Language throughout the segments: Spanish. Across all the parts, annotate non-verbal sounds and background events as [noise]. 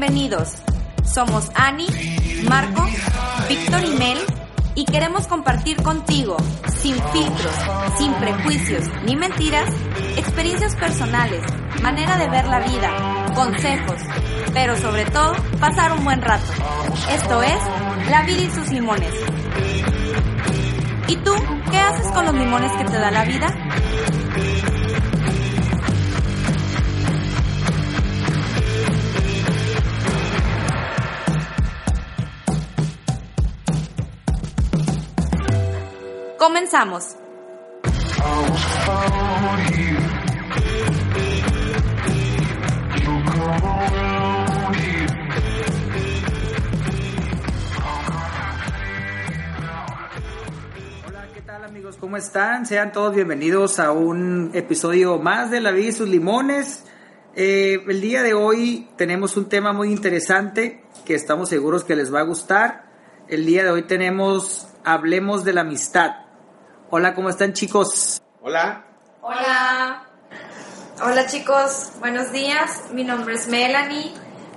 Bienvenidos. Somos Ani, Marco, Víctor y Mel y queremos compartir contigo, sin filtros, sin prejuicios ni mentiras, experiencias personales, manera de ver la vida, consejos, pero sobre todo pasar un buen rato. Esto es La vida y sus limones. ¿Y tú qué haces con los limones que te da la vida? Comenzamos. Hola, ¿qué tal amigos? ¿Cómo están? Sean todos bienvenidos a un episodio más de La vida y sus limones. Eh, el día de hoy tenemos un tema muy interesante que estamos seguros que les va a gustar. El día de hoy tenemos Hablemos de la amistad. Hola, ¿cómo están chicos? Hola. Hola. Hola chicos, buenos días. Mi nombre es Melanie.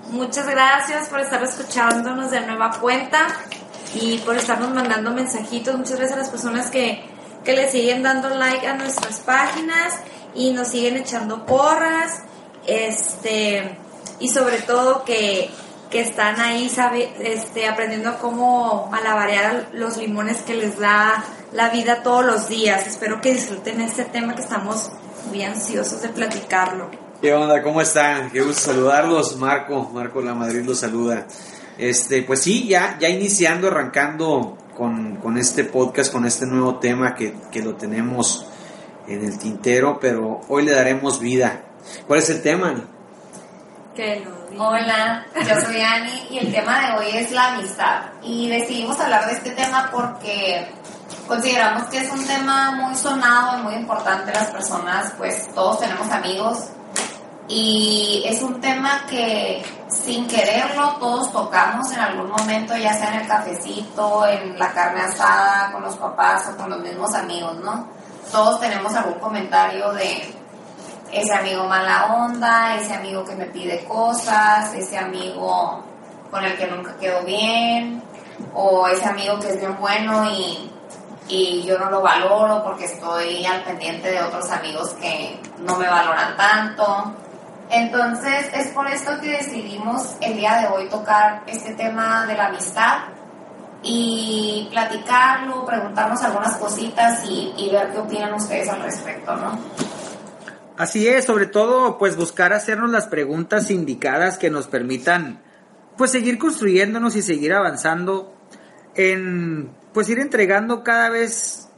Muchas gracias por estar escuchándonos de nueva cuenta y por estarnos mandando mensajitos. Muchas gracias a las personas que, que le siguen dando like a nuestras páginas y nos siguen echando porras. Este, y sobre todo que, que están ahí sabe, este, aprendiendo cómo malabarear los limones que les da la vida todos los días. Espero que disfruten este tema que estamos muy ansiosos de platicarlo. ¿Qué onda? ¿Cómo están? Qué gusto saludarlos. Marco, Marco La Madrid los saluda. Este, pues sí, ya, ya iniciando, arrancando con, con este podcast, con este nuevo tema que, que lo tenemos en el tintero, pero hoy le daremos vida. ¿Cuál es el tema? Ani? Que lo diga. Hola, yo soy Ani y el tema de hoy es la amistad. Y decidimos hablar de este tema porque consideramos que es un tema muy sonado y muy importante. Las personas, pues todos tenemos amigos y es un tema que sin quererlo todos tocamos en algún momento, ya sea en el cafecito, en la carne asada, con los papás o con los mismos amigos, ¿no? Todos tenemos algún comentario de ese amigo mala onda, ese amigo que me pide cosas, ese amigo con el que nunca quedo bien, o ese amigo que es bien bueno y, y yo no lo valoro porque estoy al pendiente de otros amigos que no me valoran tanto. Entonces es por esto que decidimos el día de hoy tocar este tema de la amistad y platicarlo, preguntarnos algunas cositas y, y ver qué opinan ustedes al respecto, ¿no? Así es, sobre todo pues buscar hacernos las preguntas indicadas que nos permitan pues seguir construyéndonos y seguir avanzando en pues ir entregando cada vez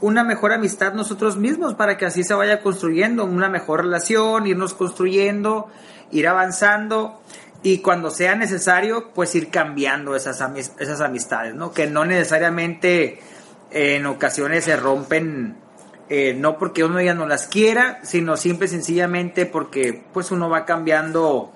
una mejor amistad nosotros mismos para que así se vaya construyendo una mejor relación, irnos construyendo, ir avanzando y cuando sea necesario pues ir cambiando esas, amis- esas amistades, ¿no? Que no necesariamente eh, en ocasiones se rompen eh, no porque uno ya no las quiera, sino simple y sencillamente porque pues uno va cambiando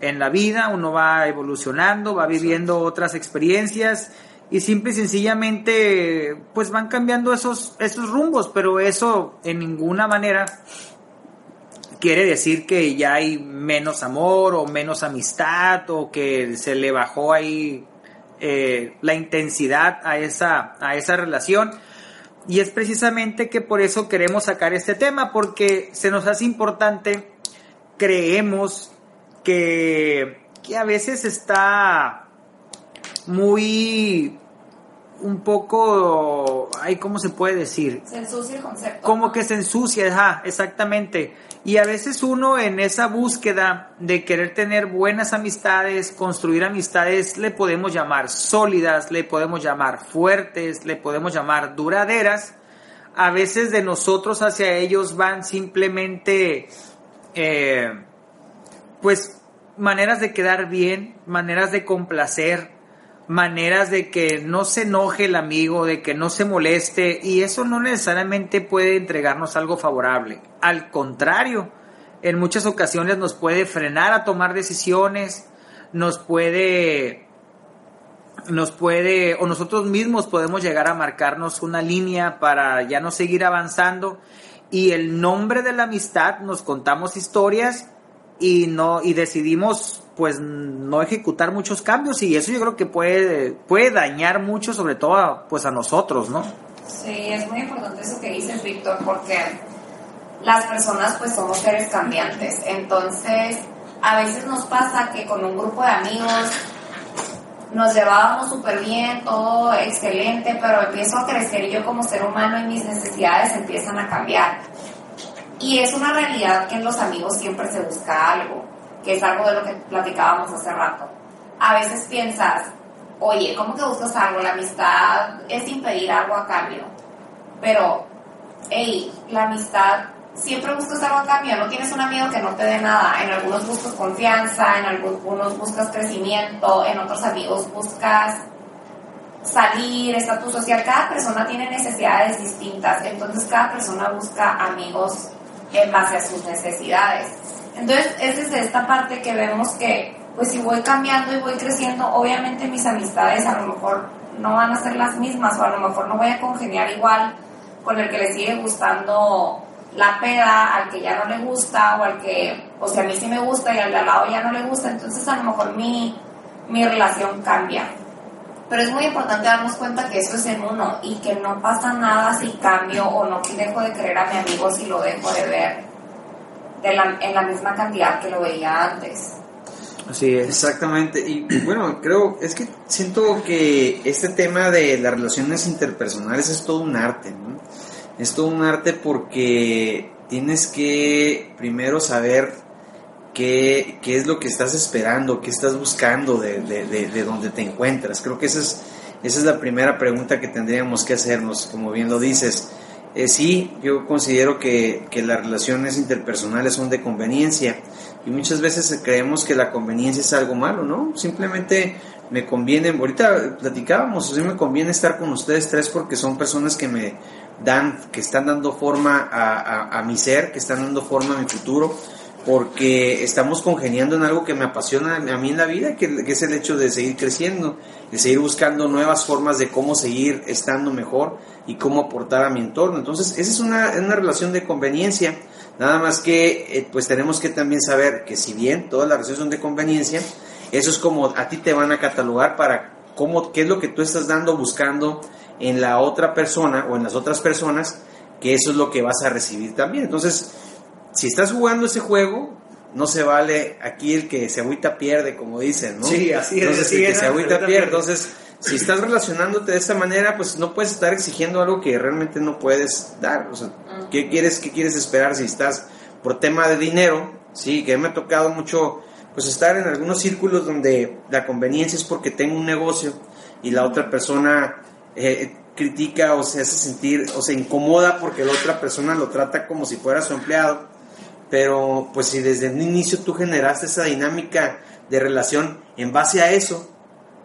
en la vida, uno va evolucionando, va viviendo otras experiencias y simple y sencillamente pues van cambiando esos, esos rumbos, pero eso en ninguna manera quiere decir que ya hay menos amor o menos amistad o que se le bajó ahí eh, la intensidad a esa, a esa relación. Y es precisamente que por eso queremos sacar este tema, porque se nos hace importante, creemos que, que a veces está muy, un poco, ay, ¿cómo se puede decir? Se ensucia el concepto. Como que se ensucia, ajá, exactamente. Y a veces uno en esa búsqueda de querer tener buenas amistades, construir amistades, le podemos llamar sólidas, le podemos llamar fuertes, le podemos llamar duraderas. A veces de nosotros hacia ellos van simplemente, eh, pues, maneras de quedar bien, maneras de complacer, maneras de que no se enoje el amigo, de que no se moleste, y eso no necesariamente puede entregarnos algo favorable. Al contrario, en muchas ocasiones nos puede frenar a tomar decisiones, nos puede nos puede o nosotros mismos podemos llegar a marcarnos una línea para ya no seguir avanzando y el nombre de la amistad nos contamos historias y no y decidimos pues no ejecutar muchos cambios y eso yo creo que puede puede dañar mucho sobre todo a, pues a nosotros, ¿no? Sí, es muy importante eso que dices, Víctor, porque las personas pues somos seres cambiantes. Entonces, a veces nos pasa que con un grupo de amigos nos llevábamos súper bien, todo excelente, pero empiezo a crecer yo como ser humano y mis necesidades empiezan a cambiar. Y es una realidad que en los amigos siempre se busca algo, que es algo de lo que platicábamos hace rato. A veces piensas, oye, ¿cómo que buscas algo? La amistad es impedir algo a cambio. Pero, hey, la amistad siempre buscas algo a cambio, no tienes un amigo que no te dé nada. En algunos buscas confianza, en algunos buscas crecimiento, en otros amigos buscas salir, estatus social. Cada persona tiene necesidades distintas, entonces cada persona busca amigos en base a sus necesidades. Entonces es desde esta parte que vemos que, pues si voy cambiando y voy creciendo, obviamente mis amistades a lo mejor no van a ser las mismas o a lo mejor no voy a congeniar igual con el que le sigue gustando la peda al que ya no le gusta o al que, o sea, a mí sí me gusta y al de al lado ya no le gusta, entonces a lo mejor mi, mi relación cambia. Pero es muy importante darnos cuenta que eso es en uno y que no pasa nada si cambio o no dejo de querer a mi amigo si lo dejo de ver de la, en la misma cantidad que lo veía antes. Así es. Exactamente. Y bueno, creo, es que siento que este tema de las relaciones interpersonales es todo un arte, ¿no? Es todo un arte porque tienes que primero saber qué, qué es lo que estás esperando, qué estás buscando de, de, de, donde te encuentras. Creo que esa es, esa es la primera pregunta que tendríamos que hacernos, como bien lo dices. Eh, sí, yo considero que, que las relaciones interpersonales son de conveniencia y muchas veces creemos que la conveniencia es algo malo, ¿no? Simplemente me conviene, ahorita platicábamos, sea, me conviene estar con ustedes tres porque son personas que me dan, que están dando forma a, a, mi ser, que están dando forma a mi futuro, porque estamos congeniando en algo que me apasiona a mí en la vida, que, es el hecho de seguir creciendo, de seguir buscando nuevas formas de cómo seguir estando mejor y cómo aportar a mi entorno. Entonces, esa es una, una relación de conveniencia, nada más que eh, pues tenemos que también saber que si bien todas las relaciones son de conveniencia, eso es como a ti te van a catalogar para cómo, qué es lo que tú estás dando, buscando, en la otra persona o en las otras personas, que eso es lo que vas a recibir también. Entonces, si estás jugando ese juego, no se vale aquí el que se agüita pierde, como dicen, ¿no? Sí, así es. Entonces, el que se agüita pierde. Entonces, si estás relacionándote de esta manera, pues no puedes estar exigiendo algo que realmente no puedes dar. O sea, ¿qué quieres, qué quieres esperar si estás por tema de dinero? Sí, que me ha tocado mucho, pues estar en algunos círculos donde la conveniencia es porque tengo un negocio y la otra persona eh, critica o se hace sentir o se incomoda porque la otra persona lo trata como si fuera su empleado. Pero pues si desde un inicio tú generaste esa dinámica de relación en base a eso,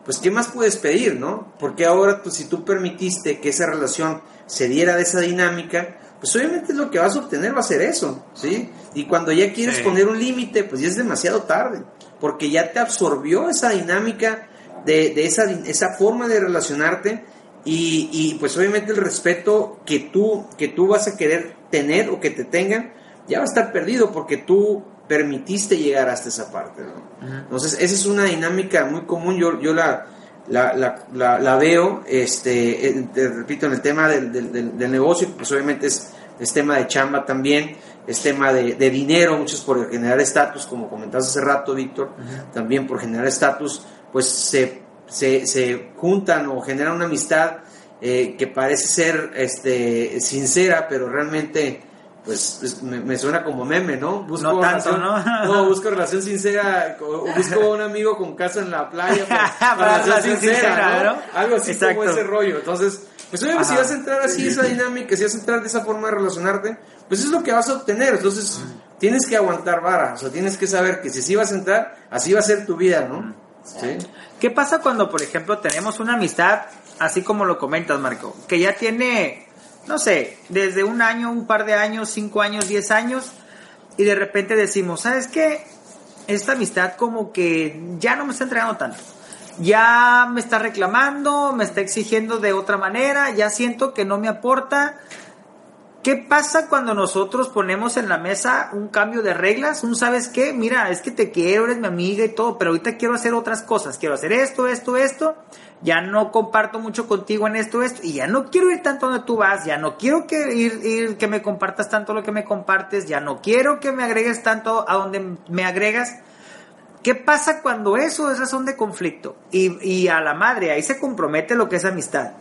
pues ¿qué más puedes pedir, no? Porque ahora tú, si tú permitiste que esa relación se diera de esa dinámica, pues obviamente lo que vas a obtener va a ser eso, ¿sí? Y cuando ya quieres poner un límite, pues ya es demasiado tarde, porque ya te absorbió esa dinámica de, de esa, esa forma de relacionarte y, y, pues obviamente el respeto que tú, que tú vas a querer tener o que te tengan, ya va a estar perdido porque tú permitiste llegar hasta esa parte. Entonces, esa es una dinámica muy común, yo, yo la, la, la, la, veo, este, te repito, en el tema del, del, del, negocio, pues obviamente es, es, tema de chamba también, es tema de, de dinero, muchos por generar estatus, como comentaste hace rato, Víctor, también por generar estatus, pues se se, se juntan o generan una amistad eh, que parece ser este, sincera, pero realmente pues, pues me, suena como meme, ¿no? Busco no tanto, relación, [laughs] ¿no? busco relación sincera, o busco un amigo con casa en la playa [laughs] para, relación, sincera, ¿no? Algo así como ese rollo. Entonces, pues obviamente si vas a entrar así esa dinámica, si vas a entrar de esa forma de relacionarte, pues es lo que vas a obtener. Entonces, tienes que aguantar vara, o sea, tienes que saber que si así vas a entrar, así va a ser tu vida, ¿no? ¿Sí? ¿Qué pasa cuando, por ejemplo, tenemos una amistad, así como lo comentas, Marco, que ya tiene, no sé, desde un año, un par de años, cinco años, diez años, y de repente decimos, ¿sabes qué? Esta amistad como que ya no me está entregando tanto. Ya me está reclamando, me está exigiendo de otra manera, ya siento que no me aporta. ¿Qué pasa cuando nosotros ponemos en la mesa un cambio de reglas? Un sabes qué, mira, es que te quiero, eres mi amiga y todo, pero ahorita quiero hacer otras cosas, quiero hacer esto, esto, esto, ya no comparto mucho contigo en esto, esto, y ya no quiero ir tanto donde tú vas, ya no quiero que ir, ir que me compartas tanto lo que me compartes, ya no quiero que me agregues tanto a donde me agregas. ¿Qué pasa cuando eso es razón de conflicto? Y, y a la madre, ahí se compromete lo que es amistad.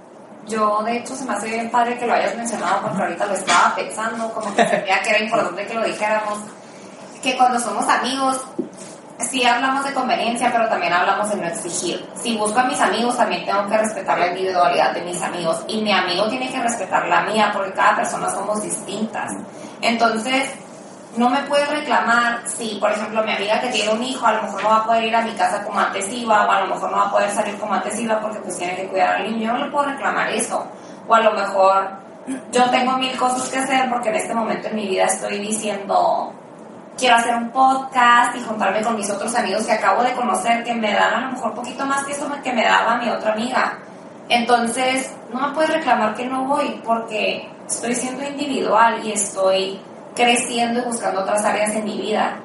Yo, de hecho, se me hace bien padre que lo hayas mencionado porque ahorita lo estaba pensando, como que sentía que era importante que lo dijéramos. Que cuando somos amigos, sí hablamos de conveniencia, pero también hablamos de no exigir. Si busco a mis amigos, también tengo que respetar la individualidad de mis amigos. Y mi amigo tiene que respetar la mía, porque cada persona somos distintas. Entonces, no me puede reclamar si, por ejemplo, mi amiga que tiene un hijo, a lo mejor no va a poder ir a mi casa como antes iba, o a lo mejor no va a poder salir como antes iba porque pues tiene que cuidar al niño. Yo no le puedo reclamar eso. O a lo mejor yo tengo mil cosas que hacer porque en este momento en mi vida estoy diciendo, quiero hacer un podcast y juntarme con mis otros amigos que acabo de conocer que me dan a lo mejor poquito más que eso que me daba mi otra amiga. Entonces, no me puede reclamar que no voy porque estoy siendo individual y estoy creciendo y buscando otras áreas en mi vida.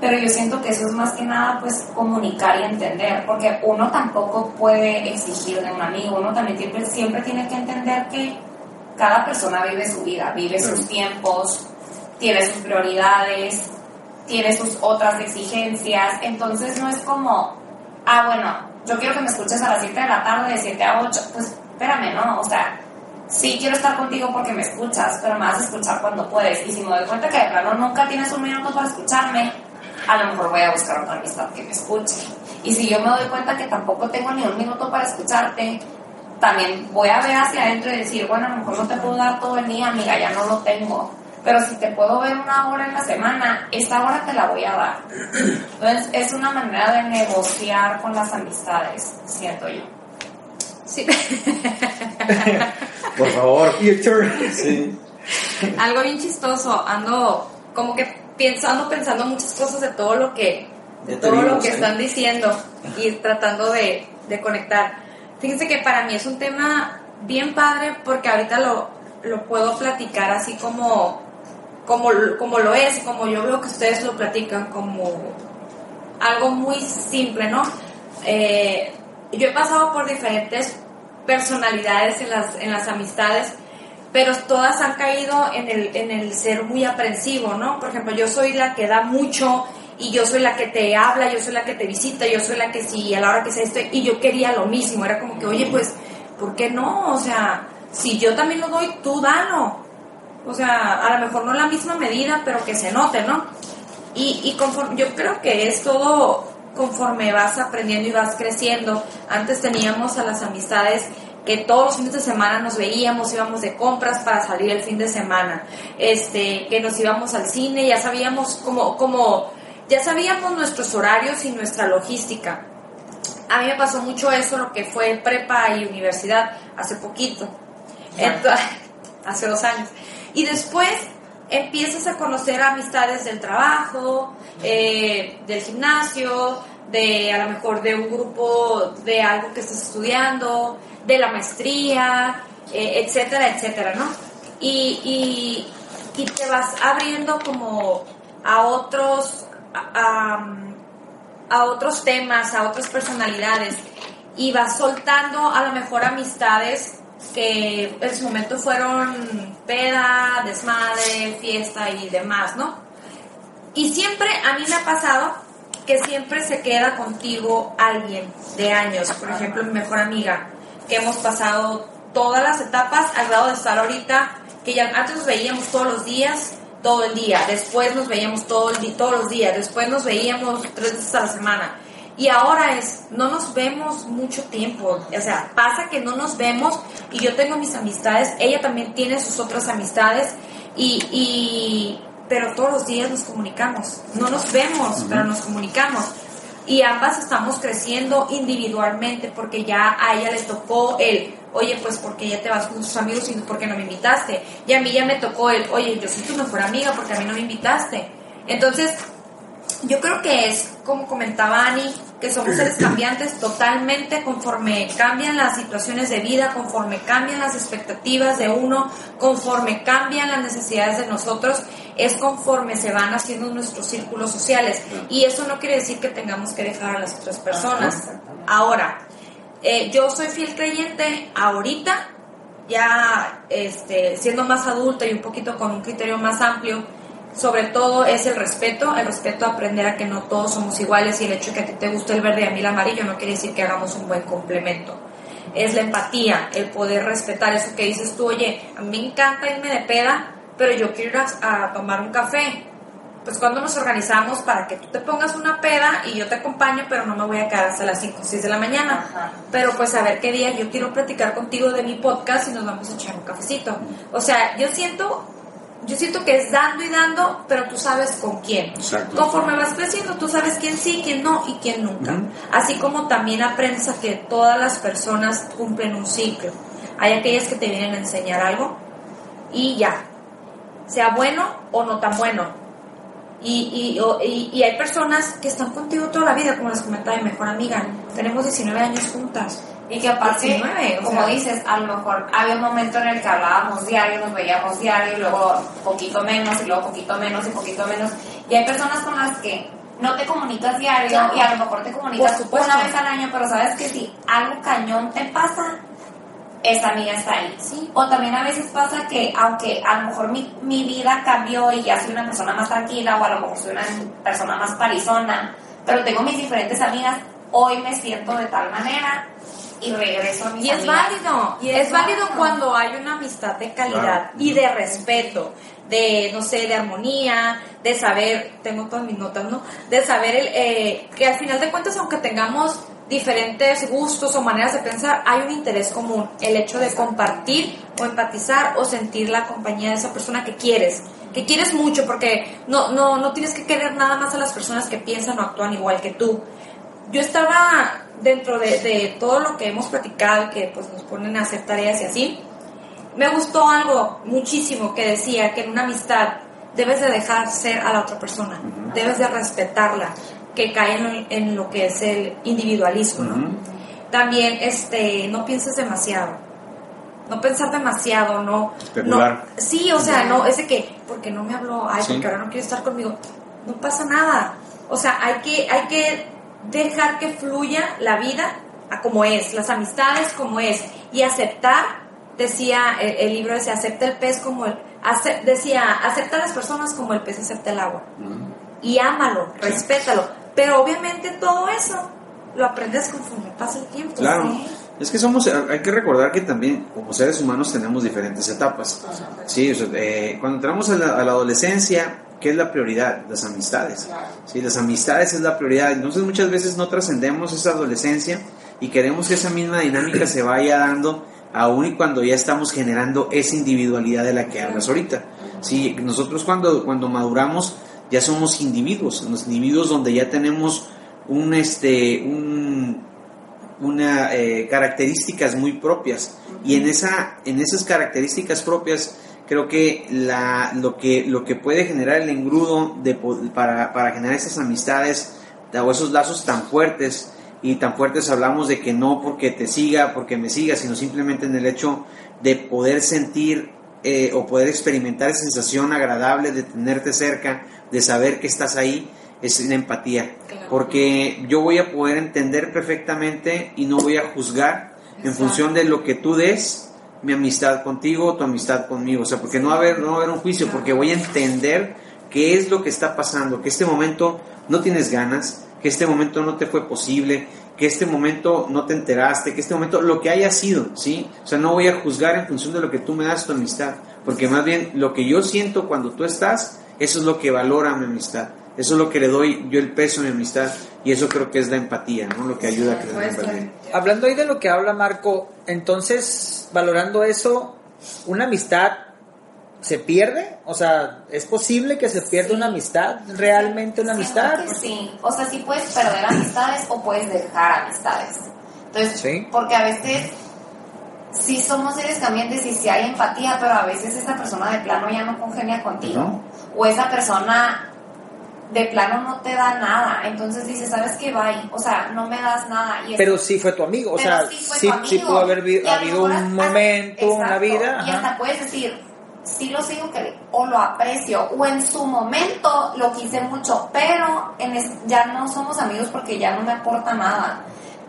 Pero yo siento que eso es más que nada pues comunicar y entender, porque uno tampoco puede exigir de un amigo, uno también siempre, siempre tiene que entender que cada persona vive su vida, vive sus tiempos, tiene sus prioridades, tiene sus otras exigencias, entonces no es como, ah, bueno, yo quiero que me escuches a las 7 de la tarde, de 7 a 8, pues espérame, ¿no? O sea, sí quiero estar contigo porque me escuchas, pero me vas a escuchar cuando puedes. Y si me doy cuenta que de plano nunca tienes un minuto para escucharme, a lo mejor voy a buscar otra amistad que me escuche. Y si yo me doy cuenta que tampoco tengo ni un minuto para escucharte, también voy a ver hacia adentro y decir, bueno, a lo mejor no te puedo dar todo el día, amiga, ya no lo tengo. Pero si te puedo ver una hora en la semana, esa hora te la voy a dar. Entonces, es una manera de negociar con las amistades, siento yo. Sí. Por favor. [laughs] Sí. Algo bien chistoso, ando como que pensando, pensando muchas cosas de todo lo que, de todo lo que ¿eh? están diciendo y tratando de, de conectar. Fíjense que para mí es un tema bien padre porque ahorita lo, lo puedo platicar así como, como, como lo es, como yo veo que ustedes lo platican, como algo muy simple, ¿no? Eh, yo he pasado por diferentes personalidades en las, en las amistades, pero todas han caído en el, en el ser muy aprensivo, ¿no? Por ejemplo, yo soy la que da mucho y yo soy la que te habla, yo soy la que te visita, yo soy la que sí, a la hora que sea esto, y yo quería lo mismo, era como que, oye, pues, ¿por qué no? O sea, si yo también lo doy, tú dalo. O sea, a lo mejor no la misma medida, pero que se note, ¿no? Y, y conforme, yo creo que es todo conforme vas aprendiendo y vas creciendo. Antes teníamos a las amistades que todos los fines de semana nos veíamos, íbamos de compras para salir el fin de semana, este, que nos íbamos al cine, ya sabíamos como, como, ya sabíamos nuestros horarios y nuestra logística. A mí me pasó mucho eso, lo que fue prepa y universidad, hace poquito, Entonces, [laughs] hace dos años. Y después empiezas a conocer amistades del trabajo, eh, del gimnasio, de a lo mejor de un grupo de algo que estás estudiando, de la maestría, eh, etcétera, etcétera, ¿no? Y, y, y te vas abriendo como a otros, a, a- otros temas, a otras personalidades y vas soltando a lo mejor amistades que en su momento fueron peda, desmadre, fiesta y demás, ¿no? Y siempre a mí me ha pasado que siempre se queda contigo alguien de años, por ejemplo mi mejor amiga, que hemos pasado todas las etapas al grado de estar ahorita, que ya antes nos veíamos todos los días, todo el día, después nos veíamos todo el todos los días, después nos veíamos tres veces a la semana. Y ahora es, no nos vemos mucho tiempo, o sea, pasa que no nos vemos y yo tengo mis amistades, ella también tiene sus otras amistades y, y pero todos los días nos comunicamos, no nos vemos, pero nos comunicamos. Y ambas estamos creciendo individualmente porque ya a ella le tocó el, oye, pues porque ya te vas con tus amigos y por qué no me invitaste. Y a mí ya me tocó el, oye, yo soy tu mejor amiga porque a mí no me invitaste. Entonces, yo creo que es, como comentaba Ani, que somos seres cambiantes totalmente conforme cambian las situaciones de vida, conforme cambian las expectativas de uno, conforme cambian las necesidades de nosotros, es conforme se van haciendo nuestros círculos sociales. Y eso no quiere decir que tengamos que dejar a las otras personas. Ahora, eh, yo soy fiel creyente ahorita, ya este, siendo más adulta y un poquito con un criterio más amplio, sobre todo es el respeto, el respeto a aprender a que no todos somos iguales y el hecho de que a ti te guste el verde y a mí el amarillo no quiere decir que hagamos un buen complemento. Es la empatía, el poder respetar eso que dices tú, oye, a mí me encanta irme de peda, pero yo quiero ir a, a tomar un café pues cuando nos organizamos para que tú te pongas una peda y yo te acompaño, pero no me voy a quedar hasta las 5 o 6 de la mañana. Pero pues a ver qué día yo quiero platicar contigo de mi podcast y nos vamos a echar un cafecito. O sea, yo siento yo siento que es dando y dando, pero tú sabes con quién. Conforme vas creciendo, tú sabes quién sí, quién no y quién nunca. Así como también aprendes a que todas las personas cumplen un ciclo. Hay aquellas que te vienen a enseñar algo y ya, sea bueno o no tan bueno, y, y, y, hay personas que están contigo toda la vida, como les comentaba mi mejor amiga. Tenemos 19 años juntas. Y que aparte, como dices, a lo mejor había un momento en el que hablábamos diario, nos veíamos diario, y luego poquito menos, y luego poquito menos, y poquito menos. Y hay personas con las que no te comunicas diario, y a lo mejor te comunicas una vez al año, pero sabes que si algo cañón te pasa, esa amiga está ahí. Sí. O también a veces pasa que, aunque a lo mejor mi, mi, vida cambió y ya soy una persona más tranquila, o a lo mejor soy una persona más parizona, pero tengo mis diferentes amigas, hoy me siento de tal manera y regreso a mis y es válido y es, válido cuando hay una amistad de calidad y de respeto de no sé de armonía de saber tengo todas mis notas no de saber el, eh, que al final de cuentas aunque tengamos diferentes gustos o maneras de pensar, hay un interés común, el hecho de compartir o empatizar o sentir la compañía de esa persona que quieres, que quieres mucho, porque no, no, no tienes que querer nada más a las personas que piensan o actúan igual que tú. Yo estaba dentro de, de todo lo que hemos platicado, que pues nos ponen a hacer tareas y así, me gustó algo muchísimo que decía que en una amistad debes de dejar ser a la otra persona, debes de respetarla, que caen en, lo que es el individualismo, ¿no? También, este, no pienses demasiado. No pensar demasiado, no. no sí, o sea, no, ese que, porque no me habló, ay, porque ahora no quiere estar conmigo. No pasa nada. O sea, hay que, hay que dejar que fluya la vida a como es, las amistades como es, y aceptar, decía el, libro ese, acepta el pez como el, decía, acepta a las personas como el pez acepta el agua. Y ámalo, respétalo pero obviamente todo eso lo aprendes conforme pasa el tiempo. Claro. Es que somos, hay que recordar que también como seres humanos tenemos diferentes etapas. Sí, eh, cuando entramos a la, adolescencia, ¿qué es la prioridad? Las amistades. Sí, las amistades es la prioridad. Entonces muchas veces no trascendemos esa adolescencia y queremos que esa misma dinámica se vaya dando aún y cuando ya estamos generando esa individualidad de la que hablas ahorita. Sí, nosotros cuando, cuando maduramos ya somos individuos, los individuos donde ya tenemos un, este, un, una, eh, características muy propias. Y en, esa, en esas características propias creo que, la, lo, que lo que puede generar el engrudo de, para, para generar esas amistades o esos lazos tan fuertes, y tan fuertes hablamos de que no porque te siga, porque me siga, sino simplemente en el hecho de poder sentir eh, o poder experimentar esa sensación agradable de tenerte cerca, de saber que estás ahí, es la empatía. Porque yo voy a poder entender perfectamente y no voy a juzgar en función de lo que tú des, mi amistad contigo, tu amistad conmigo. O sea, porque no va a haber, no va a haber un juicio, porque voy a entender qué es lo que está pasando, que este momento no tienes ganas, que este momento no te fue posible, que este momento no te enteraste, que este momento, lo que haya sido, ¿sí? O sea, no voy a juzgar en función de lo que tú me das tu amistad, porque más bien lo que yo siento cuando tú estás, eso es lo que valora mi amistad, eso es lo que le doy yo el peso a mi amistad, y eso creo que es la empatía, ¿no? Lo que ayuda a que la empatía. Hablando ahí de lo que habla Marco, entonces, valorando eso, una amistad se pierde? O sea, ¿es posible que se pierda una amistad? ¿Realmente una amistad? sí, o sea, sí puedes perder amistades o puedes dejar amistades. Entonces, porque a veces sí somos seres cambiantes y sí hay empatía, pero a veces esa persona de plano ya no congenia contigo. O esa persona de plano no te da nada. Entonces dices, ¿sabes qué? Bye. O sea, no me das nada. Y Pero sí fue tu amigo, o sea, sí amigo. pudo haber habido un hasta- momento, una exacto, vida. Y ajá. hasta puedes decir, sí lo sigo que o lo aprecio, o en su momento lo quise mucho, pero en es- ya no somos amigos porque ya no me aporta nada.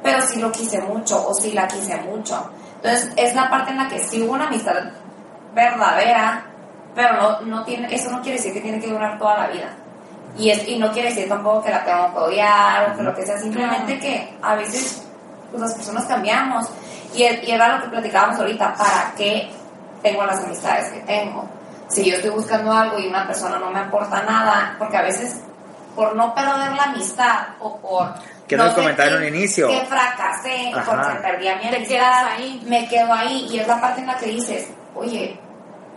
Pero sí lo quise mucho, o sí la quise mucho. Entonces, es la parte en la que sí hubo una amistad verdadera, pero no, no tiene, eso no quiere decir que tiene que durar toda la vida. Y, es, y no quiere decir tampoco que la tengo que odiar o que lo que sea, simplemente que a veces pues, las personas cambiamos. Y, y era lo que platicábamos ahorita, ¿para qué tengo las amistades que tengo? Si yo estoy buscando algo y una persona no me aporta nada, porque a veces por no perder la amistad o por... Que no el comentario en un inicio. Que fracasé Ajá. porque perdí a mi Te amistad, ahí. me quedo ahí. Y es la parte en la que dices, oye,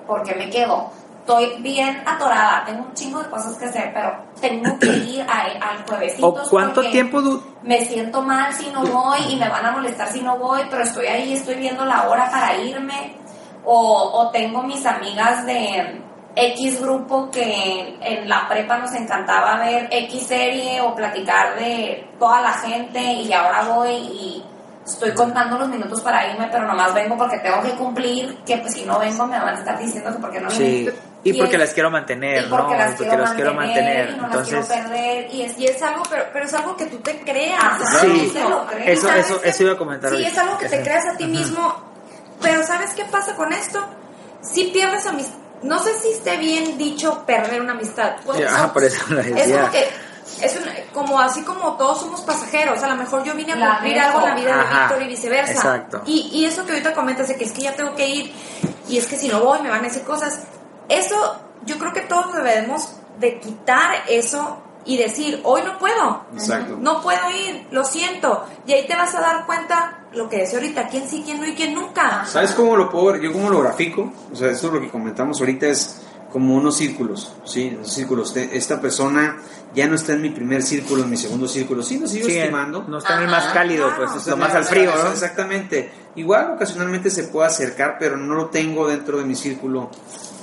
¿por qué me quedo? Estoy bien atorada, tengo un chingo de cosas que hacer, pero tengo que [coughs] ir al juevesito. ¿O cuánto tiempo Me siento mal si no voy y me van a molestar si no voy, pero estoy ahí, estoy viendo la hora para irme. O, o tengo mis amigas de X grupo que en la prepa nos encantaba ver X serie o platicar de toda la gente y ahora voy y estoy contando los minutos para irme, pero nomás vengo porque tengo que cumplir, que pues si no vengo me van a estar diciendo que porque no Sí. Y porque es- las quiero mantener, y porque ¿no? las, porque quiero, las quiero mantener. y no Entonces, las quiero perder y es, Y es algo, pero, pero es algo que tú te creas. Ajá, a Sí. eso, ¿Sabes eso, eso iba a comentar Sí, es algo que te creas a ti mismo. Pero ¿sabes qué pasa con esto? Si pierdes amistad. No sé si esté bien dicho perder una amistad. Pues, no, [laughs] por eso Es como que. Es una- como así como todos somos pasajeros, a lo mejor yo vine a La cumplir algo en la vida de Víctor y viceversa. exacto. Y, y eso que ahorita comentas de que es que ya tengo que ir y es que si no voy me van a decir cosas. Eso yo creo que todos debemos de quitar eso y decir, hoy no puedo. Exacto. No puedo ir, lo siento. Y ahí te vas a dar cuenta lo que decía ahorita, quién sí, quién no y quién nunca. ¿Sabes cómo lo puedo ver? Yo cómo lo grafico. O sea, esto es lo que comentamos ahorita es como unos círculos, ¿sí? Unos círculos. Te- Esta persona ya no está en mi primer círculo, en mi segundo círculo. Sí, lo sigo Sí, estimando. no está en el más cálido, Claro, pues o es sea, lo más al frío, ¿no? Exactamente. Igual ocasionalmente se puede acercar, pero no lo tengo dentro de mi círculo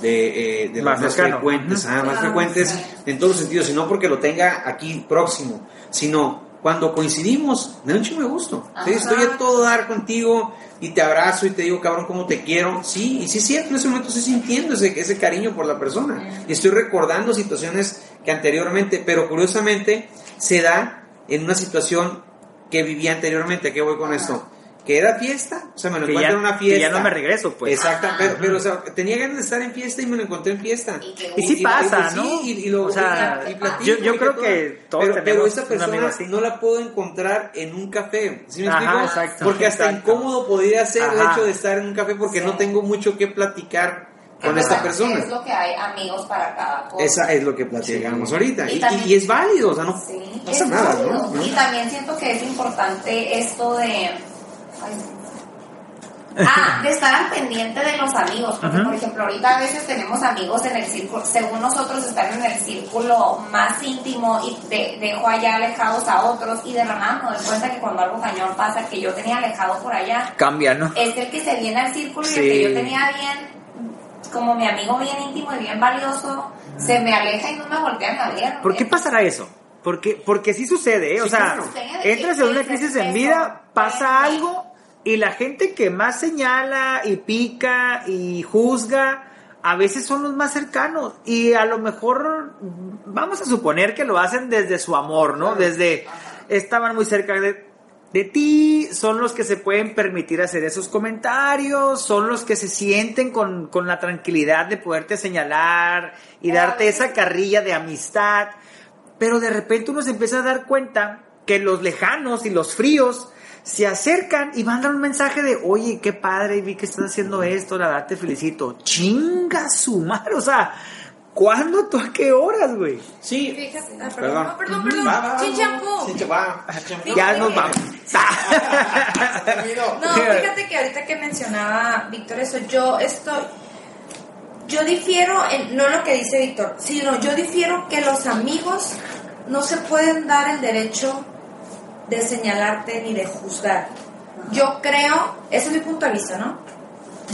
de, eh, de Más los más frecuentes, ah, más frecuentes sí. en todos los sentidos, y no porque lo tenga aquí próximo, sino cuando coincidimos, me da un chingo de gusto. ¿sí? Ajá. Estoy a todo dar contigo y te abrazo y te digo, cabrón, cómo te quiero. Sí, y sí es cierto, en ese momento estoy sintiendo ese, ese cariño por la persona. Y estoy recordando situaciones que anteriormente, pero curiosamente se da en una situación que viví anteriormente. ¿A qué voy con esto? Que era fiesta, o sea, me lo Que encuentro ya- en una que fiesta. ya no me regreso, pues. Exacto, pero, pero, o sea, tenía ganas de estar en fiesta y me lo encontré en fiesta. Y que- Y sí pasa, sí, ¿no? y, y lo, O sea, y platico yo- yo y creo todo. que todos pero, pero esa persona no la puedo encontrar en un café. ¿Sí me Ajá, explico? exacto. Porque hasta Exacto. incómodo podría ser el hecho de estar en un café porque Sí. no tengo mucho que platicar con que esta persona. Es lo que hay amigos para cada cosa. Esa es lo que platicamos Sí. ahorita. Y Y, también- y es válido, o sea, no Sí, pasa nada. ¿no? Y también siento que es importante esto de. Ah, de estar al pendiente de los amigos, porque por ejemplo ahorita a veces tenemos amigos en el círculo, según nosotros están en el círculo más íntimo y de- dejo allá alejados a otros y de la nada me doy cuenta que cuando algo cañón pasa que yo tenía alejado por allá, Cambia, ¿no? es el que se viene al círculo y el que yo tenía bien, como mi amigo bien íntimo y bien valioso, se me aleja y no me voltean a ver. ¿Por qué pasará eso? Porque, porque sí sucede, ¿eh? o Sí, sea, claro. entras en una crisis en vida, pasa algo y la gente que más señala y pica y juzga, a veces son los más cercanos y a lo mejor vamos a suponer que lo hacen desde su amor, ¿no? Desde estaban muy cerca de, de ti, son los que se pueden permitir hacer esos comentarios, son los que se sienten con, con la tranquilidad de poderte señalar y darte esa carrilla de amistad. Pero de repente uno se empieza a dar cuenta que los lejanos y los fríos se acercan y mandan un mensaje de, oye, qué padre, vi que estás haciendo esto, la verdad te felicito. Chinga su madre, o sea, ¿cuándo tú a qué horas, güey? Sí, Fíjate, ah, perdón, Perdón. no, perdón, perdón. Champú. Sí, va. Champú. Ya nos vamos. No, fíjate que ahorita que mencionaba Víctor eso, yo estoy, yo difiero en, no lo que dice Víctor, sino yo difiero que los amigos no se pueden dar el derecho de señalarte ni de juzgar. Yo creo, ese es mi punto de vista, ¿no?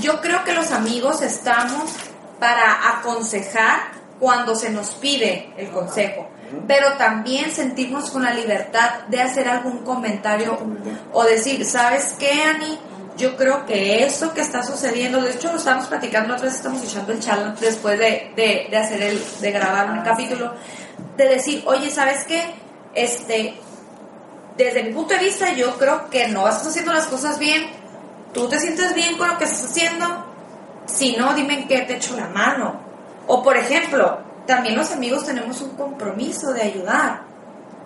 Yo creo que los amigos estamos para aconsejar cuando se nos pide el consejo. pero también sentirnos con la libertad de hacer algún comentario o decir, ¿sabes qué, Ani? Yo creo que eso que está sucediendo, de hecho lo estamos platicando, otra vez estamos echando el challenge después de, de, de hacer el, de grabar un capítulo, de decir, oye, ¿sabes qué? Este, desde mi punto de vista, yo creo que no estás haciendo las cosas bien. ¿Tú te sientes bien con lo que estás haciendo? Si no, dime en qué te echo la mano. O por ejemplo, también los amigos tenemos un compromiso de ayudar.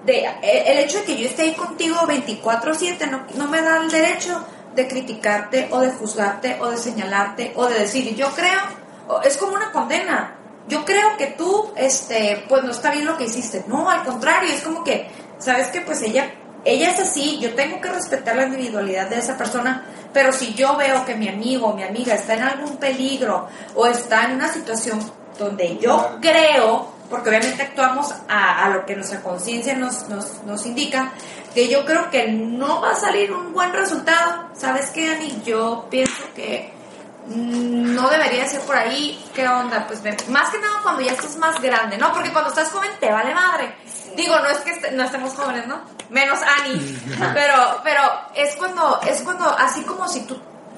De, el hecho de que yo esté ahí contigo 24/7 no, no me da el derecho de criticarte o de juzgarte o de señalarte o de decir, yo creo, es como una condena. Yo creo que tú, este, pues no está bien lo que hiciste. No, al contrario, es como que, sabes que pues ella ella es así, yo tengo que respetar la individualidad de esa persona, pero si yo veo que mi amigo o mi amiga está en algún peligro o está en una situación donde yo creo, porque obviamente actuamos a, lo que nuestra conciencia nos, nos, nos, indica, que yo creo que no va a salir un buen resultado. ¿Sabes qué, Ani? Yo pienso que no debería ser por ahí. ¿Qué onda? Pues más que nada cuando ya estás más grande, ¿no? Porque cuando estás joven te vale madre. Digo, no es que no estemos jóvenes, ¿no? Menos Ani. [laughs] pero, pero es cuando, es cuando, así como si tú,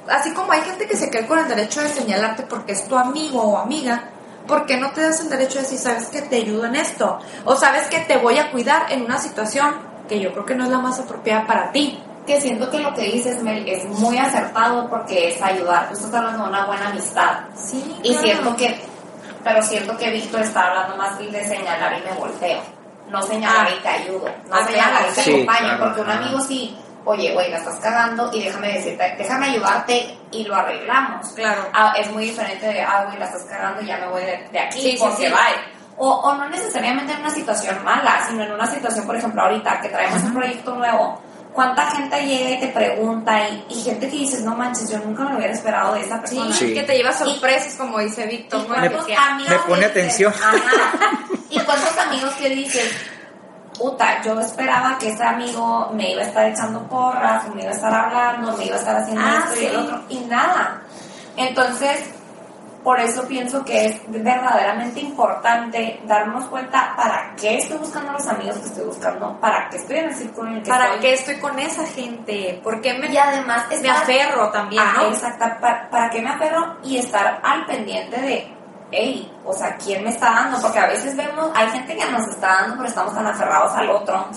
así como hay gente que se cree con el derecho de señalarte porque es tu amigo o amiga, ¿por qué no te das el derecho de decir, sabes que te ayudo en esto? O sabes que te voy a cuidar en una situación que yo creo que no es la más apropiada para ti. Que siento que lo que dices, Mel, es muy acertado porque es ayudar. Tú estás hablando de una buena amistad. Sí. Y siento que, pero siento que Víctor está hablando más de señalar y me volteo no señalar y te ayudo, no ah, señalar y te acompaño, porque un amigo sí, oye, güey, la estás cagando y déjame decirte, déjame ayudarte y lo arreglamos. Claro. Ah, es muy diferente de, ah, güey, la estás cagando y ya me voy de, aquí sí, porque sí, O, o no necesariamente en una situación mala, sino en una situación, por ejemplo, ahorita que traemos un proyecto nuevo, ¿cuánta gente llega y te pregunta y, gente que dices, no manches, yo nunca me lo hubiera esperado de esta persona? Sí, que te lleva sorpresas, como dice Víctor. Me, me, pone atención. ¿Y cuántos amigos que dices, puta, yo esperaba que ese amigo me iba a estar echando porras, me iba a estar hablando, me iba a estar haciendo ah, esto y el otro, y nada. Entonces, por eso pienso que es verdaderamente importante darnos cuenta para qué estoy buscando a los amigos que estoy buscando, para qué estoy en el círculo en el que para estoy. qué estoy con esa gente, por qué me, y además me aferro también, ah, Exacto, para, para qué me aferro y estar al pendiente de, hey, o sea, ¿quién me está dando? Porque a veces vemos, hay gente que nos está dando, pero estamos tan aferrados al otro.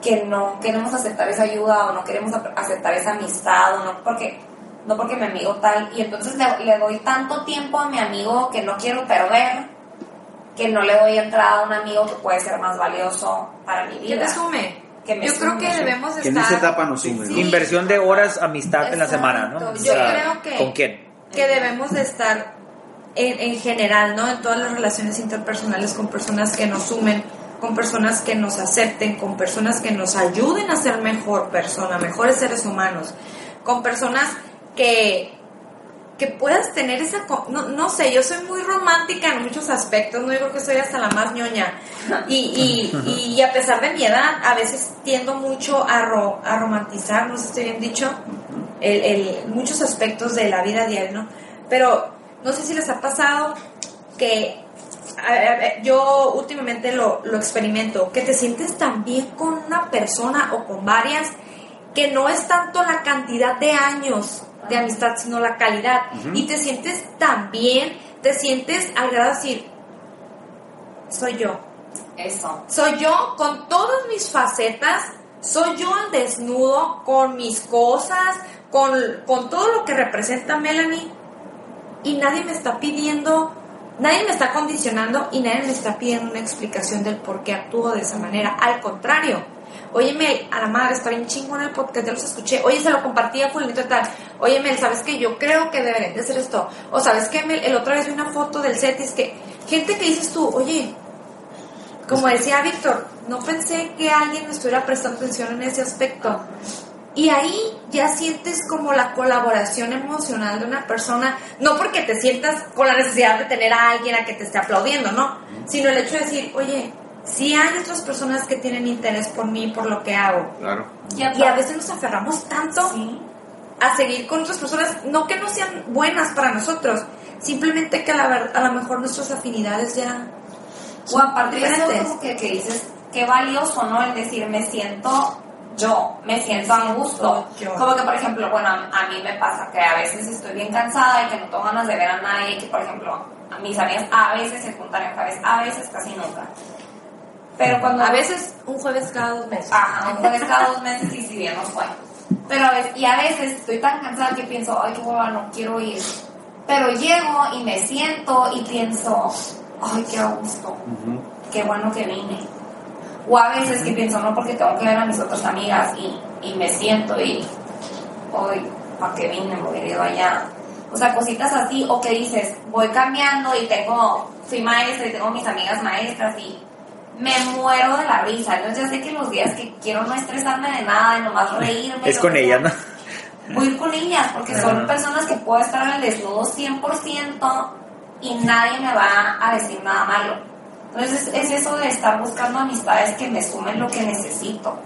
Que no queremos aceptar esa ayuda o no queremos aceptar esa amistad o no porque no porque mi amigo tal, y entonces le, doy tanto tiempo a mi amigo que no quiero perder, que no le doy entrada a un amigo que puede ser más valioso para mi vida. ¿Qué te sume? Que Yo creo que debemos estar... Que en esa etapa nos sume. Inversión de horas, amistad en la semana, ¿no? Yo creo que... ¿Con quién? Que debemos de estar en, en general, ¿no? En todas las relaciones interpersonales con personas que nos sumen, con personas que nos acepten, con personas que nos ayuden a ser mejor persona, mejores seres humanos, con personas que, que puedas tener esa... No, no sé, yo soy muy romántica en muchos aspectos, no digo que soy hasta la más ñoña. Y, y, y a pesar de mi edad, a veces tiendo mucho a, a romantizar, no sé si estoy bien dicho, el, el, muchos aspectos de la vida diaria, ¿no? Pero no sé si les ha pasado que yo últimamente lo, lo experimento, que te sientes tan bien con una persona o con varias que no es tanto la cantidad de años de amistad, sino la calidad. Y te sientes tan bien, te sientes al grado de decir, soy yo. Eso. Soy yo con todas mis facetas, soy yo al desnudo, con mis cosas, con, con todo lo que representa Melanie. Y nadie me está pidiendo, nadie me está condicionando y nadie me está pidiendo una explicación del por qué actúo de esa manera. Al contrario, Óyeme, a la madre, está bien chingón el podcast, ya los escuché. Oye, se lo compartí a fulanito y tal. Oye, Mel, ¿sabes qué? Yo creo que deberían de hacer esto. O ¿sabes qué, Mel? El otra vez vi una foto del set y es que gente que dices tú, oye, como decía Víctor, no pensé que alguien me estuviera prestando atención en ese aspecto. Y ahí ya sientes como la colaboración emocional de una persona, no porque te sientas con la necesidad de tener a alguien a que te esté aplaudiendo, no, sino el hecho de decir, oye, sí hay otras personas que tienen interés por mí, por lo que hago. Claro. Y a, veces nos aferramos tanto a seguir con otras personas, no que no sean buenas para nosotros, simplemente que a, la, a lo mejor nuestras afinidades ya O aparte de eso, que, que dices, qué valioso, ¿no? El decir, me siento yo, me siento a gusto. yo. Como que, por ejemplo, bueno, a, a mí me pasa que a veces estoy bien cansada y que no tengo ganas de ver a nadie, que, por ejemplo, a mis amigas a veces se juntan en jueves, a veces casi nunca. Pero cuando... A veces un jueves cada dos meses. Ajá, un jueves cada dos meses y si bien nos fue. Pero a veces, y a veces estoy tan cansada que pienso, ay, qué hueva, no quiero ir. Pero llego y me siento y pienso, ay, qué gusto, qué bueno que vine. O a veces que pienso, no, porque tengo que ver a mis otras amigas y, y me siento y, hoy, ¿para qué vine? Me hubiera ido allá. O sea, cositas así, o que dices, voy cambiando y tengo, fui maestra y tengo mis amigas maestras y me muero de la risa. Entonces ya sé que los días que quiero no estresarme de nada y nomás reírme. Es con ellas, ¿no? Voy con ellas porque son personas que puedo estar al desnudo 100% y nadie me va a decir nada malo. Entonces es eso de estar buscando amistades que me sumen lo que necesito.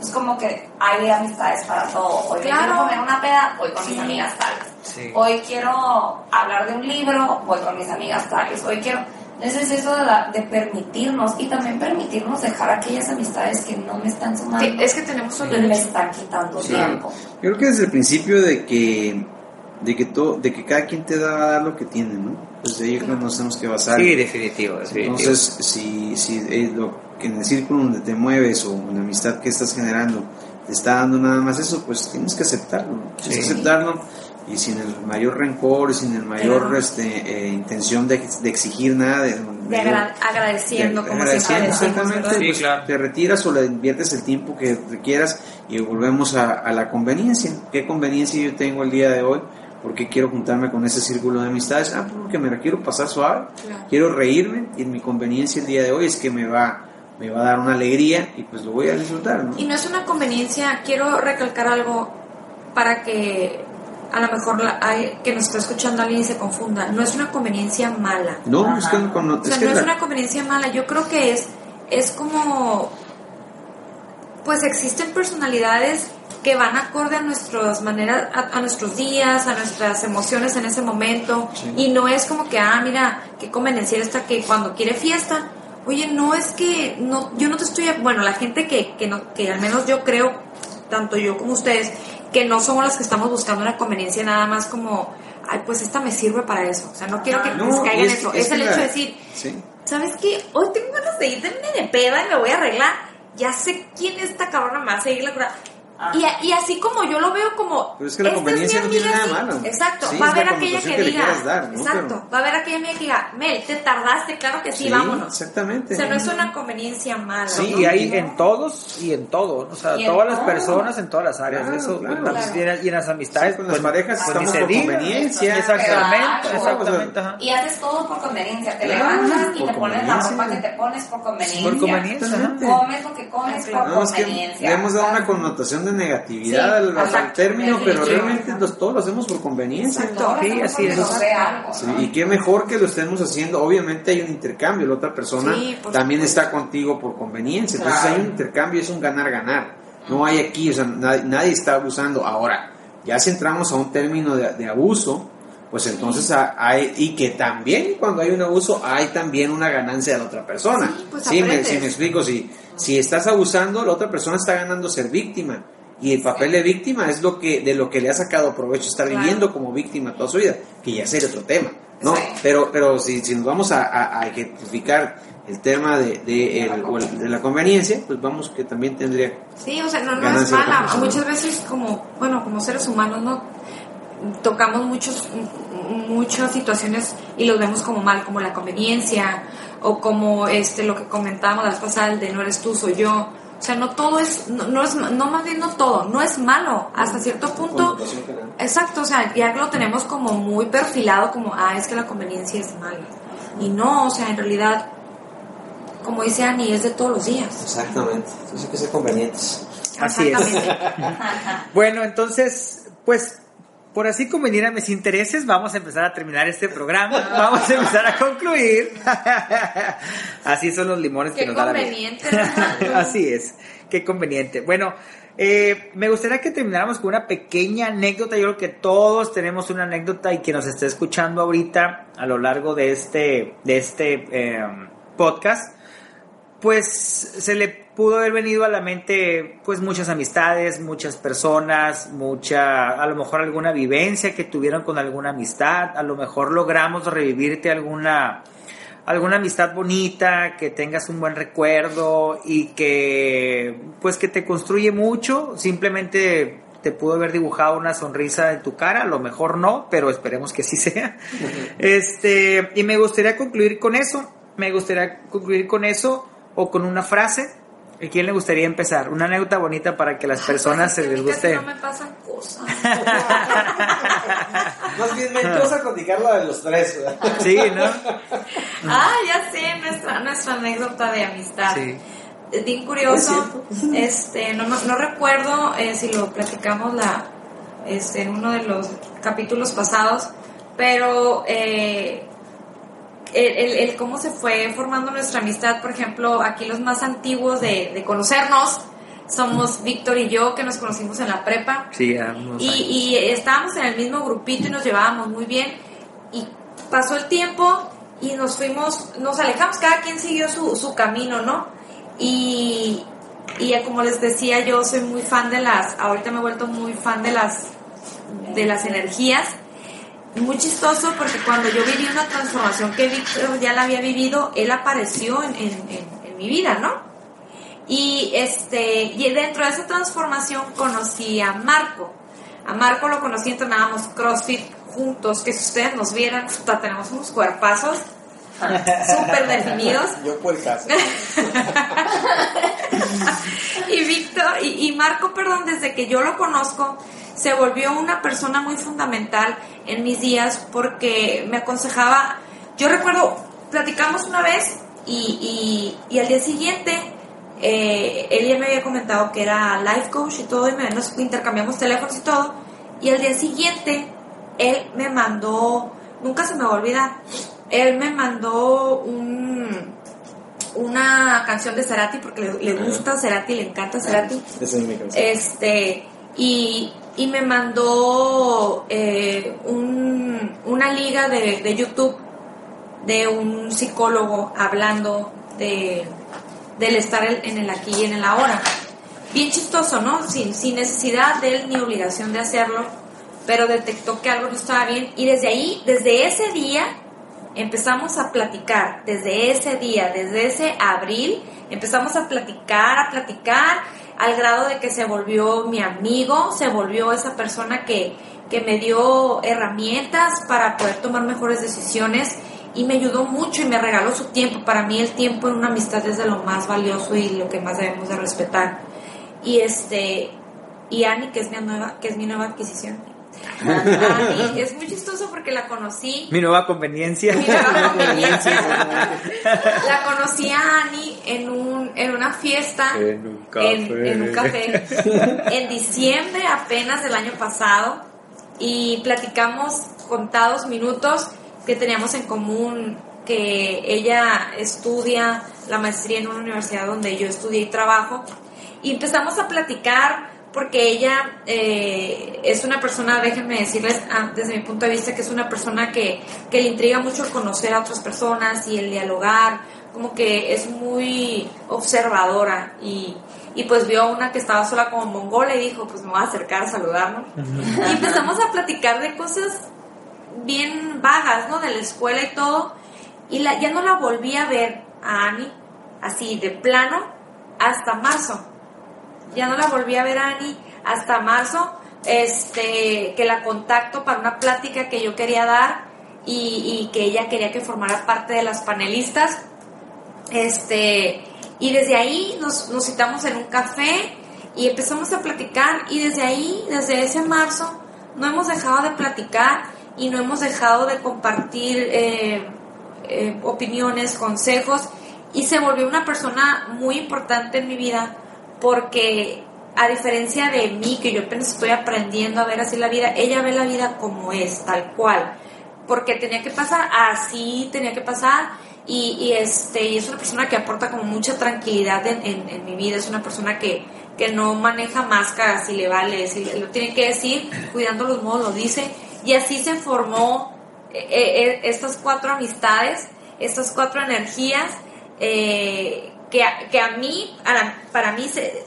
Es como que hay amistades para todo. Hoy Claro. quiero comer una peda, voy con mis amigas tales. Sí. Hoy quiero hablar de un libro, voy con mis amigas tales. Hoy quiero... Entonces es eso de, la- de permitirnos y también permitirnos dejar aquellas amistades que no me están sumando Que- es que tenemos un y me están quitando Sí. tiempo. Yo creo que desde el principio de que de que todo, de que cada quien te da a dar lo que tiene, ¿no? Pues de ahí es donde nos tenemos que basar. Sí, definitivo, definitivo. Entonces, si, si es lo que en el círculo donde te mueves o en la amistad que estás generando te está dando nada más eso, pues tienes que aceptarlo. ¿no? Tienes que Sí. aceptarlo y sin el mayor rencor y sin el mayor Claro. este, eh, intención de, de exigir nada. De, De agra- agradeciendo, de- como agradeciendo, decimos, exactamente. Sí, pues, claro. te retiras o le inviertes el tiempo que requieras y volvemos a, a la conveniencia. ¿Qué conveniencia yo tengo el día de hoy? ¿Por qué quiero juntarme con ese círculo de amistades? Ah, porque me la quiero pasar suave, Claro. quiero reírme y mi conveniencia el día de hoy es que me va, me va a dar una alegría y pues lo voy a disfrutar, ¿no? Y no es una conveniencia, quiero recalcar algo para que a lo mejor la, hay, que nos está escuchando alguien y se confunda. No es una conveniencia mala. No, es que, O sea, es que no es una conveniencia mala. Yo creo que es, es como, pues existen personalidades que van acorde a nuestras maneras, a, a nuestros días, a nuestras emociones en ese momento. Sí. Y no es como que, ah, mira, qué conveniencia esta que cuando quiere fiesta, oye, no es que, no, yo no te estoy, bueno, la gente que, que, no, que al menos yo creo, tanto yo como ustedes, que no somos las que estamos buscando una conveniencia nada más como, ay, pues esta me sirve para eso. O sea, no quiero que No, les caiga y en es- eso. es Es, el hecho de decir, Sí. ¿sabes qué? Hoy tengo ganas de irme de peda y me voy a arreglar. Ya sé quién es esta cabrona, a seguir la cura. Y, a- y así como yo lo veo como... Pero es que la "Esta conveniencia mi no tiene nada sí". malo. Exacto. Sí, va a es haber aquella que, que diga... dar, ¿no? Exacto. Pero- Va a haber aquella amiga que diga, Mel, te tardaste, claro que sí, vámonos. Exactamente. O sea, no es una conveniencia mala. Sí, ¿no? y hay en todos y en todo, o sea, todas las todo. personas en todas las áreas. Claro, eso, claro. pues, y, en, y en las amistades, Sí, con las pues, parejas pues, estamos por diga. conveniencia. Exactamente, Claro. exactamente. ajá. Y haces todo por conveniencia. Te Claro, levantas y te pones la ropa que te pones por conveniencia. Por conveniencia. Comes lo que comes Claro. por es conveniencia. le hemos dado una connotación de negatividad Sí, al, al exacto. término, pero Sí. realmente los, todos lo hacemos por conveniencia. Exacto. Sí, así es. Sí, y qué mejor que lo estemos haciendo. Obviamente hay un intercambio, la otra persona Sí, también supuesto. está contigo por conveniencia. Entonces hay un intercambio, es un ganar-ganar. No hay aquí, o sea, nadie, nadie está abusando. Ahora, ya si entramos a un término de, de abuso, pues entonces ha- hay, y que también cuando hay un abuso hay también una ganancia de la otra persona. Sí, pues Sí, me, sí me explico, si, si estás abusando, la otra persona está ganando ser víctima. Y el papel de víctima es lo que de lo que le ha sacado provecho estar Claro. viviendo como víctima toda su vida, que ya sería otro tema, ¿no? Sí. Pero pero si, si nos vamos a, a, a ejemplificar el tema de, de, el- o el- de la conveniencia, pues vamos que también tendría Sí, o sea, no, no es mala. Muchas veces como, bueno, como seres humanos, ¿no? Tocamos muchos, muchas situaciones y los vemos como mal, como la conveniencia o como este lo que comentábamos la vez pasada, el de no eres tú, soy yo. O sea, no todo es, no, no es, no más bien no todo, no es malo. Hasta cierto punto, exacto, o sea, ya lo tenemos como muy perfilado como, ah, es que la conveniencia es mala. Y no, o sea, en realidad, como dice Ani, es de todos los días. Exactamente, entonces hay que ser convenientes. Así es. Exactamente. [laughs] Bueno, entonces, pues, por así convenir a mis intereses, vamos a empezar a terminar este programa. [laughs] Vamos a empezar a concluir. [laughs] Así son los limones que Qué nos da la vida. [laughs] Así es, qué conveniente. Bueno, eh, me gustaría que termináramos con una pequeña anécdota. Yo creo que todos tenemos una anécdota y que nos esté escuchando ahorita a lo largo de este, de este, eh, podcast, pues se le pudo haber venido a la mente pues muchas amistades, muchas personas, mucha, a lo mejor alguna vivencia que tuvieron con alguna amistad, a lo mejor logramos revivirte alguna alguna amistad bonita, que tengas un buen recuerdo y que pues que te construye mucho, simplemente te pudo haber dibujado una sonrisa en tu cara, a lo mejor no, pero esperemos que sí sea. Este, y me gustaría concluir con eso, me gustaría concluir con eso o con una frase. ¿A quién le gustaría empezar? Una anécdota bonita para que las personas se les guste. No me pasan cosas. [laughs] Más bien mentosa la de los tres. Sí, ¿no? [laughs] ah, ya sé, nuestra, nuestra anécdota de amistad. Sí. Bien curioso, este, no, no recuerdo eh, si lo platicamos la, este, en uno de los capítulos pasados, pero eh, el, cómo se fue formando nuestra amistad, por ejemplo, aquí los más antiguos de, conocernos somos Víctor y yo que nos conocimos en la prepa. Sí, y, y, estábamos en el mismo grupito y nos llevábamos muy bien. Y pasó el tiempo y nos fuimos, nos alejamos, cada quien siguió su, su camino, ¿no? Y, y como les decía, yo soy muy fan de las, ahorita me he vuelto muy fan de las, de las energías muy chistoso porque cuando yo viví una transformación que Víctor ya la había vivido, él apareció en, en, mi vida, ¿no? Y, este, y dentro de esa transformación conocí a Marco. A Marco lo conocí, entrenábamos CrossFit juntos, que si ustedes nos vieran, tenemos unos cuerpazos [laughs] súper definidos. Yo por caso. [laughs] y Víctor, y, y Marco, perdón, desde que yo lo conozco, se volvió una persona muy fundamental en mis días porque me aconsejaba, yo recuerdo, platicamos una vez y, y, al día siguiente eh, él ya me había comentado que era life coach y todo, y me, nos intercambiamos teléfonos y todo, y al día siguiente él me mandó, nunca se me va a olvidar, él me mandó un, una canción de Cerati porque le, gusta Cerati, le encanta Cerati. Este, y, y me mandó eh, un, una liga de, de, YouTube de un psicólogo hablando de, del estar en el aquí y en el ahora. Bien chistoso, ¿no? Sin, sin necesidad de él ni obligación de hacerlo, pero detectó que algo no estaba bien y desde ahí, desde ese día, empezamos a platicar, desde ese día, desde ese abril, empezamos a platicar, a platicar al grado de que se volvió mi amigo, se volvió esa persona que, que me dio herramientas para poder tomar mejores decisiones y me ayudó mucho y me regaló su tiempo. Para mí el tiempo en una amistad es de lo más valioso y lo que más debemos de respetar. Y este y Ani, que es mi nueva, que es mi nueva adquisición [laughs] es muy chistoso porque la conocí. Mi nueva conveniencia. Mi nueva [laughs] conveniencia. la conocí a Ani en, un, en una fiesta. En un café. En, un café. En diciembre apenas del año pasado. Y platicamos contados minutos que teníamos en común. Que ella estudia la maestría en una universidad donde yo estudié y trabajo. Y empezamos a platicar porque ella eh, es una persona, déjenme decirles ah, desde mi punto de vista, que es una persona que, le intriga mucho el conocer a otras personas y el dialogar, como que es muy observadora y, pues vio a una que estaba sola como mongola y dijo, pues me voy a acercar a saludarnos. Y empezamos a platicar de cosas bien vagas, ¿no? De la escuela y todo. Y la, ya no la volví a ver a Ani, así de plano, hasta marzo ya no la volví a ver a Ani hasta marzo, este, que la contacto para una plática que yo quería dar y, que ella quería que formara parte de las panelistas. Este, y desde ahí nos, citamos en un café y empezamos a platicar y desde ahí, desde ese marzo, no hemos dejado de platicar y no hemos dejado de compartir eh, eh, opiniones, consejos y se volvió una persona muy importante en mi vida porque a diferencia de mí, que yo apenas estoy aprendiendo a ver así la vida, ella ve la vida como es, tal cual, porque tenía que pasar así, tenía que pasar, y, este, es una persona que aporta como mucha tranquilidad en, mi vida, es una persona que, que no maneja máscaras si le vale, si lo tiene que decir, cuidando los modos lo dice, y así se formó eh, eh, estas cuatro amistades, estas cuatro energías, eh, que, a, que a mí, para mí, se,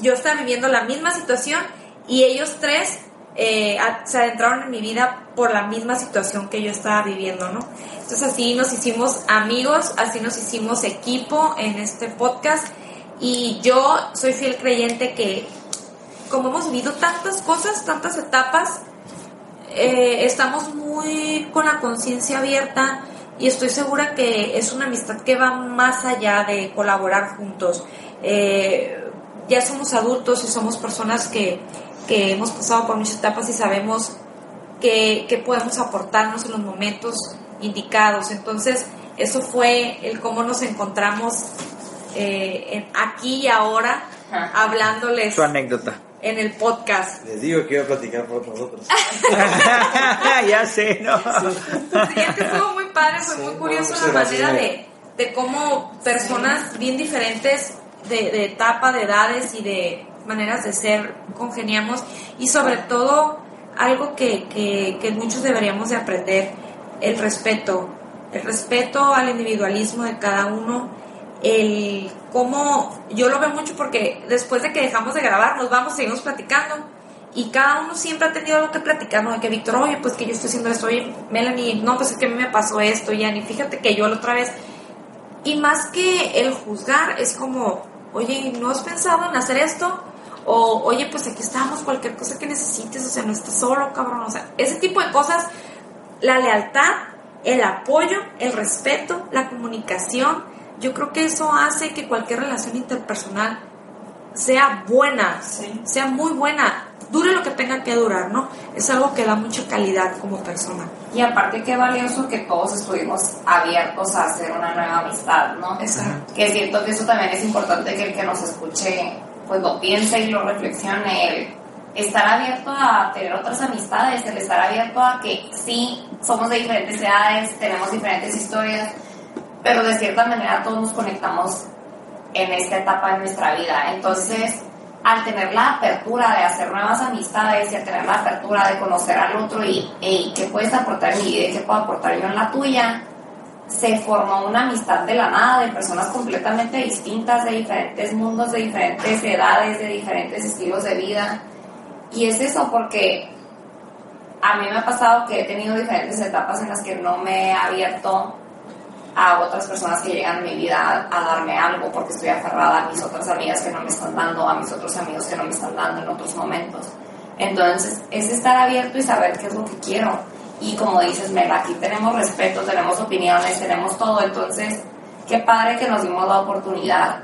yo estaba viviendo la misma situación y ellos tres eh, se adentraron en mi vida por la misma situación que yo estaba viviendo, ¿no? Entonces así nos hicimos amigos, así nos hicimos equipo en este podcast y yo soy fiel creyente que como hemos vivido tantas cosas, tantas etapas, eh, estamos muy con la conciencia abierta y estoy segura que es una amistad que va más allá de colaborar juntos. Eh, ya somos adultos y somos personas que, que hemos pasado por muchas etapas y sabemos que, que, podemos aportarnos en los momentos indicados. Entonces, eso fue el cómo nos encontramos eh, aquí y ahora, hablándoles. Su anécdota en el podcast. Les digo que iba a platicar por nosotros. [laughs] ya sé, ¿no? Sí, que estuvo muy padre, fue muy curioso la manera de, de cómo personas bien diferentes de, de etapa, de edades y de maneras de ser congeniamos y sobre todo algo que, que, que muchos deberíamos de aprender, el respeto, el respeto al individualismo de cada uno el cómo yo lo veo mucho porque después de que dejamos de grabar nos vamos, seguimos platicando y cada uno siempre ha tenido algo que platicar, ¿no? De que Víctor, oye, pues que yo estoy haciendo esto, oye, Melanie, no, pues es que a mí me pasó esto, ya ni fíjate que yo la otra vez. Y más que el juzgar, es como, oye, ¿no has pensado en hacer esto? O, oye, pues aquí estamos, cualquier cosa que necesites, o sea, no estás solo, cabrón. O sea, ese tipo de cosas, la lealtad, el apoyo, el respeto, la comunicación, yo creo que eso hace que cualquier relación interpersonal sea buena, sea muy buena, dure lo que tenga que durar, ¿no? Es algo que da mucha calidad como persona. Y aparte qué valioso que todos estuvimos abiertos a hacer una nueva amistad, ¿no? Exacto. Que siento que eso también es importante que el que nos escuche pues lo piense y lo reflexione, el estar abierto a tener otras amistades, el estar abierto a que sí, somos de diferentes edades, tenemos diferentes historias, pero de cierta manera todos nos conectamos en esta etapa de nuestra vida. Entonces, al tener la apertura de hacer nuevas amistades y al tener la apertura de conocer al otro y, hey, ¿qué puedes aportar en mi vida y qué puedo aportar yo en la tuya? Se formó una amistad de la nada, de personas completamente distintas, de diferentes mundos, de diferentes edades, de diferentes estilos de vida. Y es eso porque a mí me ha pasado que he tenido diferentes etapas en las que no me he abierto a otras personas que llegan a mi vida a, darme algo porque estoy aferrada a mis otras amigas que no me están dando, a mis otros amigos que no me están dando en otros momentos. Entonces, es estar abierto y saber qué es lo que quiero. Y como dices, Mela, aquí tenemos respeto, tenemos opiniones, tenemos todo. Entonces, qué padre que nos dimos la oportunidad.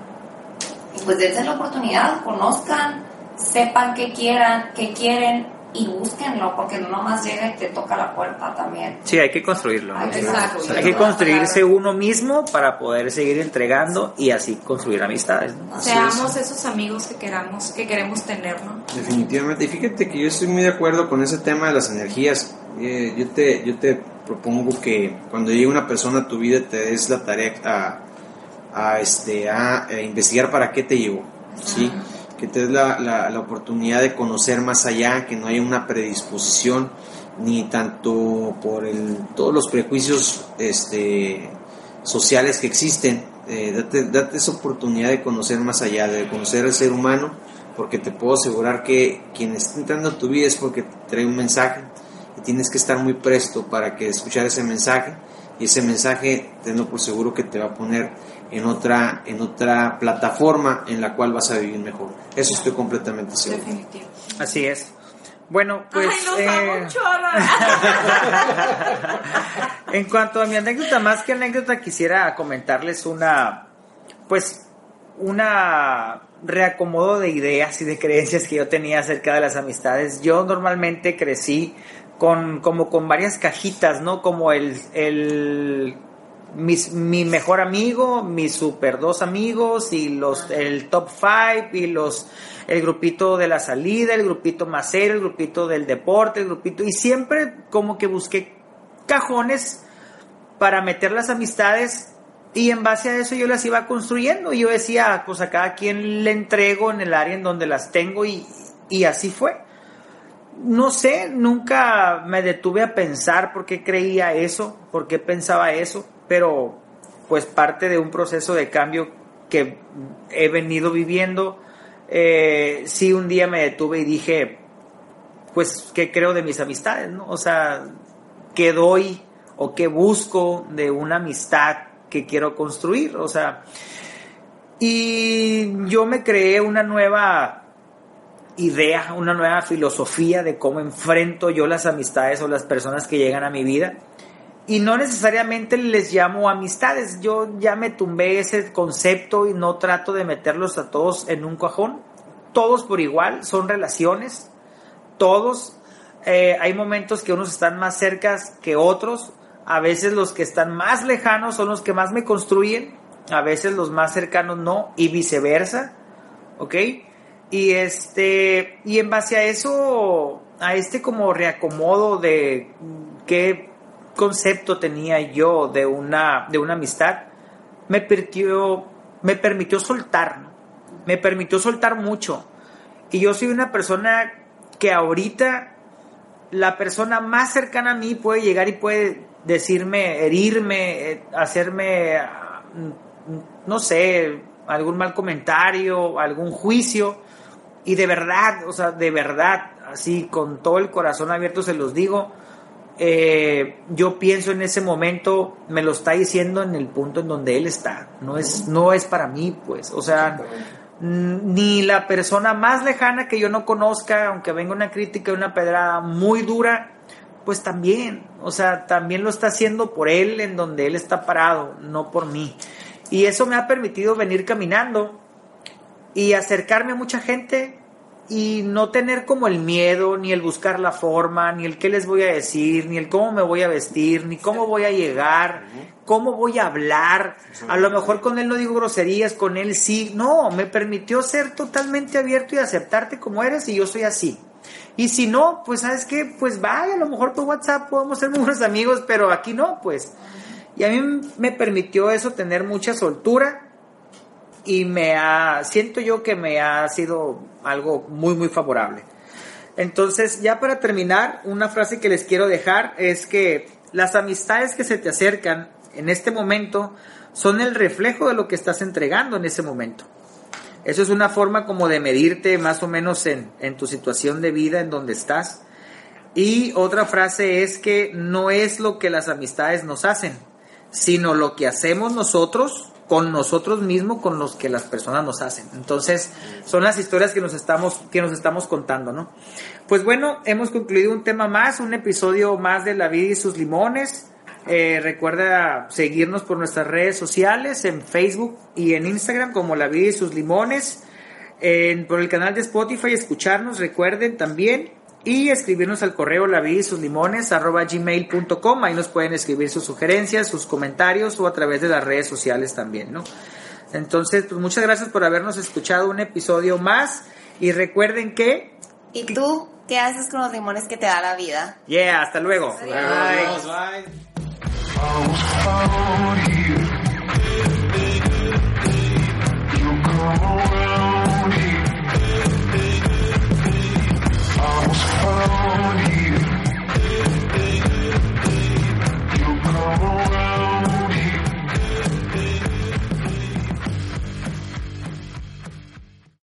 Y pues dense la oportunidad, conozcan, sepan qué quieran, qué quieren y búsquenlo, porque no nomás llega y te toca la puerta también. Sí, hay que construirlo. Hay que construirlo. Hay que construirse uno mismo para poder seguir entregando y así construir amistades. ¿no? Seamos esos amigos que queramos, que queremos tener, ¿no? Definitivamente. Y fíjate que yo estoy muy de acuerdo con ese tema de las energías. Eh, yo, te, yo te propongo que cuando llegue una persona a tu vida te des la tarea a, a este, a, a investigar para qué te llevó. ¿sí? Que te des la, la, la, oportunidad de conocer más allá, que no haya una predisposición ni tanto por el, todos los prejuicios este, sociales que existen. Eh, date, date, esa oportunidad de conocer más allá, de conocer al ser humano, porque te puedo asegurar que quien está entrando a tu vida es porque te trae un mensaje y tienes que estar muy presto para que escuchar ese mensaje y ese mensaje tenlo por seguro que te va a poner en otra, en otra plataforma en la cual vas a vivir mejor. Eso estoy completamente seguro. Definitivo. Así es. Bueno, pues... Ay, nos eh, [laughs] en cuanto a mi anécdota, más que anécdota, quisiera comentarles una, pues, una reacomodo de ideas y de creencias que yo tenía acerca de las amistades. Yo normalmente crecí con, como con varias cajitas, ¿no? Como el, el mis, mi mejor amigo, mis super dos amigos y los el top five y los el grupito de la salida, el grupito más serio, el grupito del deporte, el grupito y siempre como que busqué cajones para meter las amistades y en base a eso yo las iba construyendo. Y yo decía, pues a cada quien le entrego en el área en donde las tengo y, y así fue. No sé, nunca me detuve a pensar por qué creía eso, por qué pensaba eso pero pues parte de un proceso de cambio que he venido viviendo. Eh, sí, un día me detuve y dije, pues, ¿qué creo de mis amistades? ¿no? O sea, ¿qué doy o qué busco de una amistad que quiero construir? O sea, y yo me creé una nueva idea, una nueva filosofía de cómo enfrento yo las amistades o las personas que llegan a mi vida. Y no necesariamente les llamo amistades, yo ya me tumbé ese concepto y no trato de meterlos a todos en un cajón. Todos por igual, son relaciones, todos. Eh, hay momentos que unos están más cercas que otros, a veces los que están más lejanos son los que más me construyen, a veces los más cercanos no, y viceversa, ¿ok? Y este, y en base a eso, a este como reacomodo de qué concepto tenía yo de una, de una amistad, me permitió, me permitió soltar, me permitió soltar mucho. Y yo soy una persona que ahorita la persona más cercana a mí puede llegar y puede decirme, herirme, eh, hacerme, no sé, algún mal comentario, algún juicio. Y de verdad, o sea, de verdad, así con todo el corazón abierto se los digo, eh, yo pienso en ese momento, me lo está diciendo en el punto en donde él está, no es, no es para mí, pues, o sea, ni la persona más lejana que yo no conozca, aunque venga una crítica, una pedrada muy dura, pues también, o sea, también lo está haciendo por él en donde él está parado, no por mí. Y eso me ha permitido venir caminando y acercarme a mucha gente y no tener como el miedo, ni el buscar la forma, ni el qué les voy a decir, ni el cómo me voy a vestir, ni cómo voy a llegar, cómo voy a hablar. A lo mejor con él no digo groserías, con él sí. No, me permitió ser totalmente abierto y aceptarte como eres y yo soy así. Y si no, pues sabes qué, pues vaya, a lo mejor por WhatsApp podemos ser muy buenos amigos, pero aquí no, pues. Y a mí me permitió eso tener mucha soltura y me ha, siento yo que me ha sido algo muy, muy favorable. Entonces, ya para terminar, una frase que les quiero dejar es que las amistades que se te acercan en este momento son el reflejo de lo que estás entregando en ese momento. Eso es una forma como de medirte más o menos en, en tu situación de vida, en donde estás. Y otra frase es que no es lo que las amistades nos hacen, sino lo que hacemos nosotros con nosotros mismos, con los que las personas nos hacen. Entonces, son las historias que nos estamos, que nos estamos contando, ¿no? Pues bueno, hemos concluido un tema más, un episodio más de La vida y sus limones. Eh, recuerda seguirnos por nuestras redes sociales, en Facebook y en Instagram como La vida y sus limones. por el canal de Spotify, escucharnos, recuerden también y escribirnos al correo la vida y sus limones arroba gmail.com. Ahí nos pueden escribir sus sugerencias, sus comentarios o a través de las redes sociales también, ¿no? Entonces, pues muchas gracias por habernos escuchado un episodio más y recuerden que... ¿Y tú qué haces con los limones que te da la vida? Yeah, hasta luego. Bye. Bye.